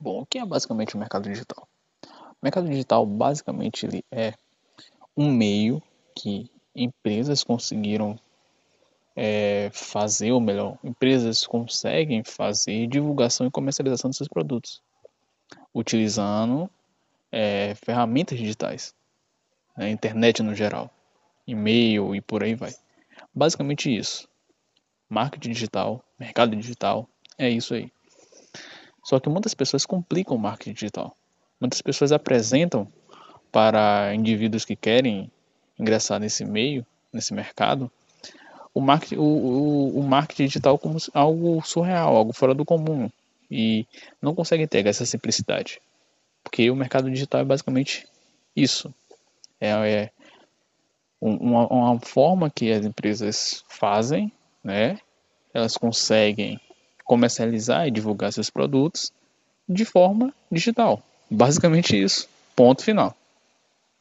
Bom, o que é basicamente o mercado digital? O mercado digital basicamente ele é um meio que empresas conseguiram é, fazer, ou melhor, empresas conseguem fazer divulgação e comercialização dos seus produtos, utilizando é, ferramentas digitais, né, internet no geral, e-mail e por aí vai. Basicamente isso. Marketing digital, mercado digital, é isso aí. Só que muitas pessoas complicam o marketing digital. Muitas pessoas apresentam para indivíduos que querem ingressar nesse meio, nesse mercado, o marketing, o, o, o marketing digital como algo surreal, algo fora do comum. E não conseguem ter essa simplicidade. Porque o mercado digital é basicamente isso. É, é uma, uma forma que as empresas fazem, né? Elas conseguem comercializar e divulgar seus produtos de forma digital. Basicamente isso. Ponto final.